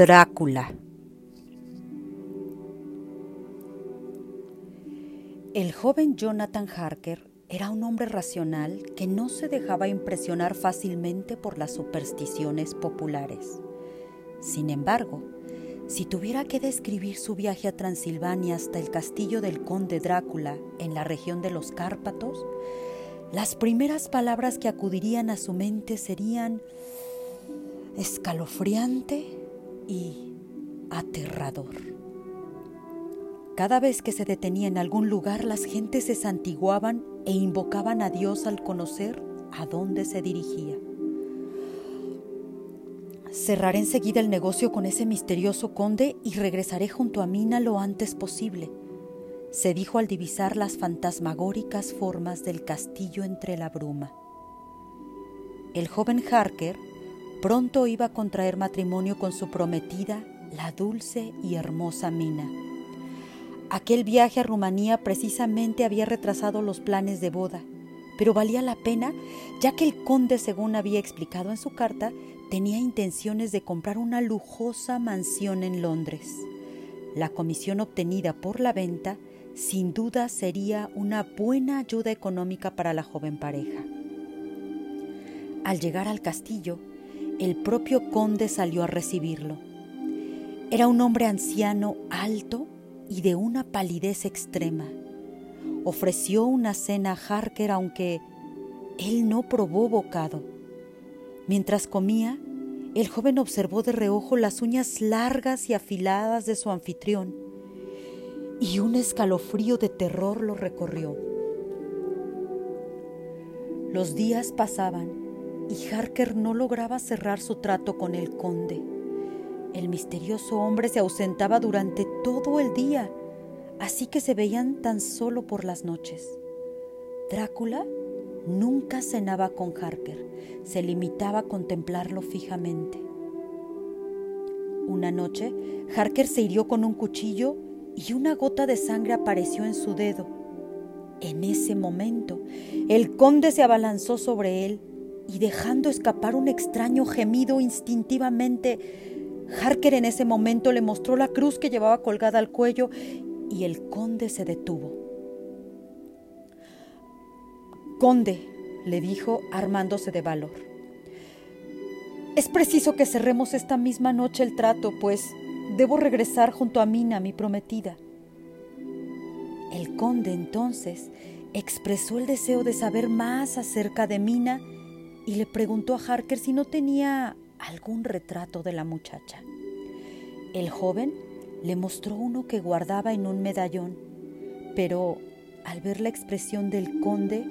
Drácula. El joven Jonathan Harker era un hombre racional que no se dejaba impresionar fácilmente por las supersticiones populares. Sin embargo, si tuviera que describir su viaje a Transilvania hasta el castillo del conde Drácula en la región de los Cárpatos, las primeras palabras que acudirían a su mente serían escalofriante y aterrador. Cada vez que se detenía en algún lugar, las gentes se santiguaban e invocaban a Dios al conocer a dónde se dirigía. Cerraré enseguida el negocio con ese misterioso conde y regresaré junto a Mina lo antes posible se dijo al divisar las fantasmagóricas formas del castillo entre la bruma. El joven Harker pronto iba a contraer matrimonio con su prometida, la dulce y hermosa Mina. Aquel viaje a Rumanía precisamente había retrasado los planes de boda, pero valía la pena ya que el conde, según había explicado en su carta, tenía intenciones de comprar una lujosa mansión en Londres. La comisión obtenida por la venta sin duda sería una buena ayuda económica para la joven pareja. Al llegar al castillo, el propio conde salió a recibirlo. Era un hombre anciano, alto y de una palidez extrema. Ofreció una cena a Harker aunque él no probó bocado. Mientras comía, el joven observó de reojo las uñas largas y afiladas de su anfitrión y un escalofrío de terror lo recorrió. Los días pasaban y Harker no lograba cerrar su trato con el conde. El misterioso hombre se ausentaba durante todo el día, así que se veían tan solo por las noches. Drácula nunca cenaba con Harker, se limitaba a contemplarlo fijamente. Una noche, Harker se hirió con un cuchillo y una gota de sangre apareció en su dedo. En ese momento, el conde se abalanzó sobre él y dejando escapar un extraño gemido instintivamente, Harker en ese momento le mostró la cruz que llevaba colgada al cuello y el conde se detuvo. Conde, le dijo armándose de valor, es preciso que cerremos esta misma noche el trato, pues Debo regresar junto a Mina, mi prometida. El conde entonces expresó el deseo de saber más acerca de Mina y le preguntó a Harker si no tenía algún retrato de la muchacha. El joven le mostró uno que guardaba en un medallón, pero al ver la expresión del conde,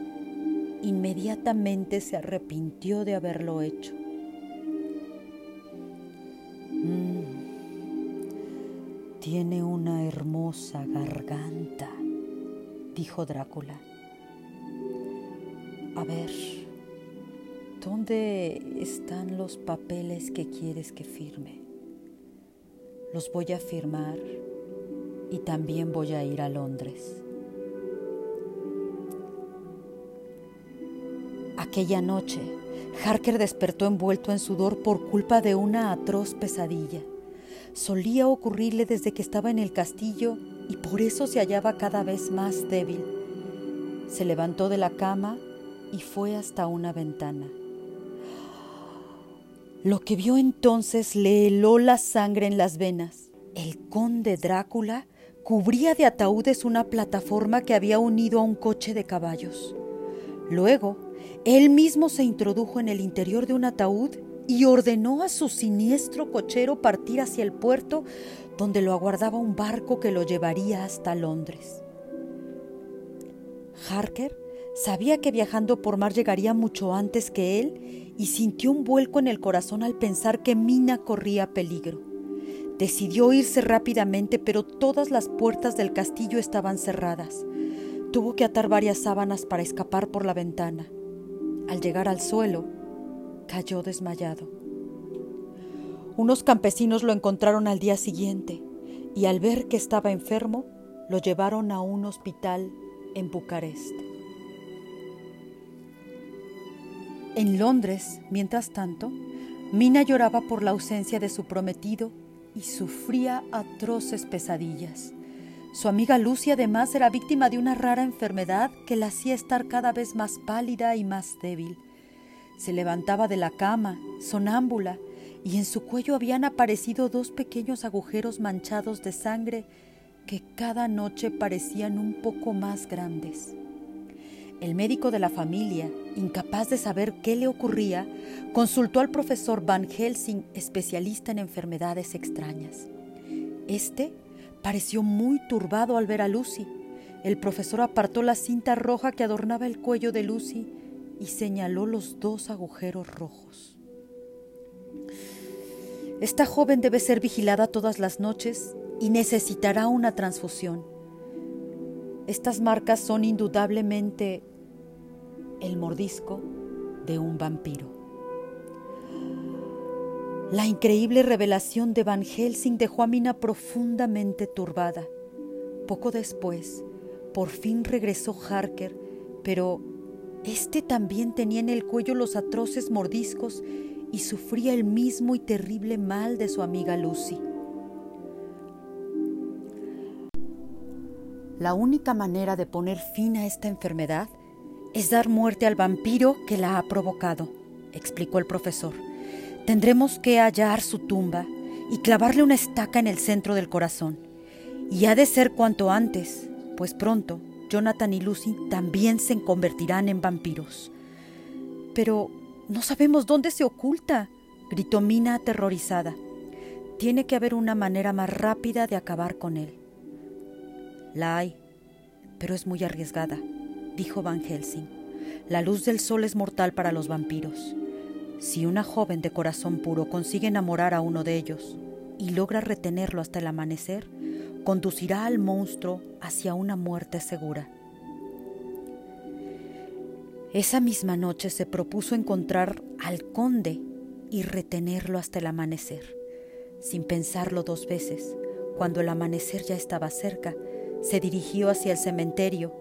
inmediatamente se arrepintió de haberlo hecho. Tiene una hermosa garganta, dijo Drácula. A ver, ¿dónde están los papeles que quieres que firme? Los voy a firmar y también voy a ir a Londres. Aquella noche, Harker despertó envuelto en sudor por culpa de una atroz pesadilla solía ocurrirle desde que estaba en el castillo y por eso se hallaba cada vez más débil. Se levantó de la cama y fue hasta una ventana. Lo que vio entonces le heló la sangre en las venas. El conde Drácula cubría de ataúdes una plataforma que había unido a un coche de caballos. Luego, él mismo se introdujo en el interior de un ataúd y ordenó a su siniestro cochero partir hacia el puerto donde lo aguardaba un barco que lo llevaría hasta Londres. Harker sabía que viajando por mar llegaría mucho antes que él y sintió un vuelco en el corazón al pensar que Mina corría peligro. Decidió irse rápidamente, pero todas las puertas del castillo estaban cerradas. Tuvo que atar varias sábanas para escapar por la ventana. Al llegar al suelo, cayó desmayado. Unos campesinos lo encontraron al día siguiente y al ver que estaba enfermo, lo llevaron a un hospital en Bucarest. En Londres, mientras tanto, Mina lloraba por la ausencia de su prometido y sufría atroces pesadillas. Su amiga Lucy además era víctima de una rara enfermedad que la hacía estar cada vez más pálida y más débil. Se levantaba de la cama, sonámbula, y en su cuello habían aparecido dos pequeños agujeros manchados de sangre que cada noche parecían un poco más grandes. El médico de la familia, incapaz de saber qué le ocurría, consultó al profesor Van Helsing, especialista en enfermedades extrañas. Este pareció muy turbado al ver a Lucy. El profesor apartó la cinta roja que adornaba el cuello de Lucy y señaló los dos agujeros rojos. Esta joven debe ser vigilada todas las noches y necesitará una transfusión. Estas marcas son indudablemente el mordisco de un vampiro. La increíble revelación de Van Helsing dejó a Mina profundamente turbada. Poco después, por fin regresó Harker, pero este también tenía en el cuello los atroces mordiscos y sufría el mismo y terrible mal de su amiga Lucy. La única manera de poner fin a esta enfermedad es dar muerte al vampiro que la ha provocado, explicó el profesor. Tendremos que hallar su tumba y clavarle una estaca en el centro del corazón. Y ha de ser cuanto antes, pues pronto Jonathan y Lucy también se convertirán en vampiros. Pero no sabemos dónde se oculta, gritó Mina aterrorizada. Tiene que haber una manera más rápida de acabar con él. La hay, pero es muy arriesgada, dijo Van Helsing. La luz del sol es mortal para los vampiros. Si una joven de corazón puro consigue enamorar a uno de ellos y logra retenerlo hasta el amanecer, conducirá al monstruo hacia una muerte segura. Esa misma noche se propuso encontrar al conde y retenerlo hasta el amanecer. Sin pensarlo dos veces, cuando el amanecer ya estaba cerca, se dirigió hacia el cementerio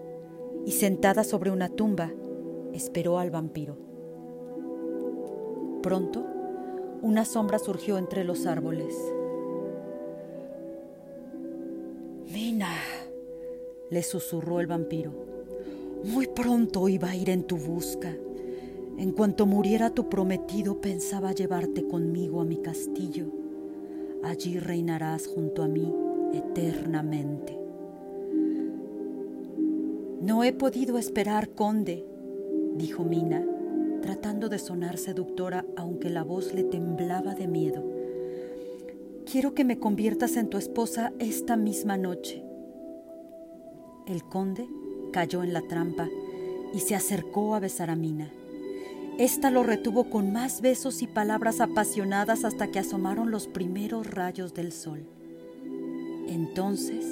y sentada sobre una tumba, esperó al vampiro. Pronto, una sombra surgió entre los árboles. Mina, le susurró el vampiro, muy pronto iba a ir en tu busca. En cuanto muriera tu prometido, pensaba llevarte conmigo a mi castillo. Allí reinarás junto a mí eternamente. No he podido esperar, conde, dijo Mina, tratando de sonar seductora aunque la voz le temblaba de miedo. Quiero que me conviertas en tu esposa esta misma noche. El conde cayó en la trampa y se acercó a besar a Mina. Esta lo retuvo con más besos y palabras apasionadas hasta que asomaron los primeros rayos del sol. Entonces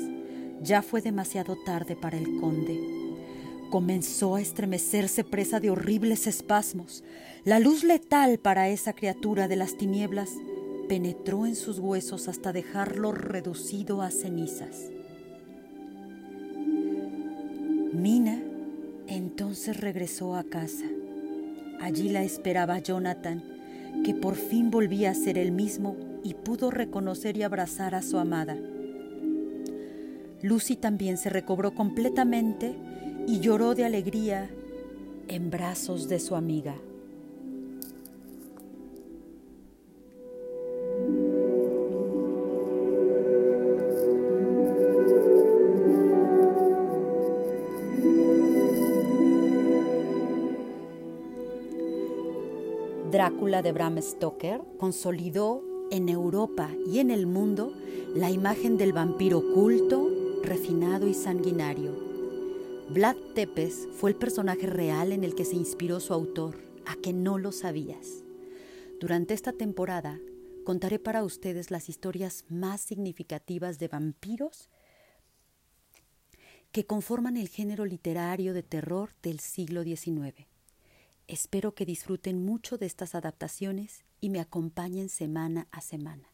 ya fue demasiado tarde para el conde comenzó a estremecerse presa de horribles espasmos. La luz letal para esa criatura de las tinieblas penetró en sus huesos hasta dejarlo reducido a cenizas. Mina entonces regresó a casa. Allí la esperaba Jonathan, que por fin volvía a ser el mismo y pudo reconocer y abrazar a su amada. Lucy también se recobró completamente y lloró de alegría en brazos de su amiga. Drácula de Bram Stoker consolidó en Europa y en el mundo la imagen del vampiro culto, refinado y sanguinario Vlad Tepes fue el personaje real en el que se inspiró su autor, a que no lo sabías. Durante esta temporada contaré para ustedes las historias más significativas de vampiros que conforman el género literario de terror del siglo XIX. Espero que disfruten mucho de estas adaptaciones y me acompañen semana a semana.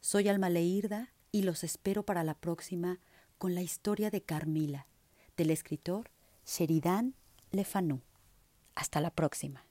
Soy Alma Leirda y los espero para la próxima con la historia de Carmila del escritor Sheridan Le Fanu. Hasta la próxima.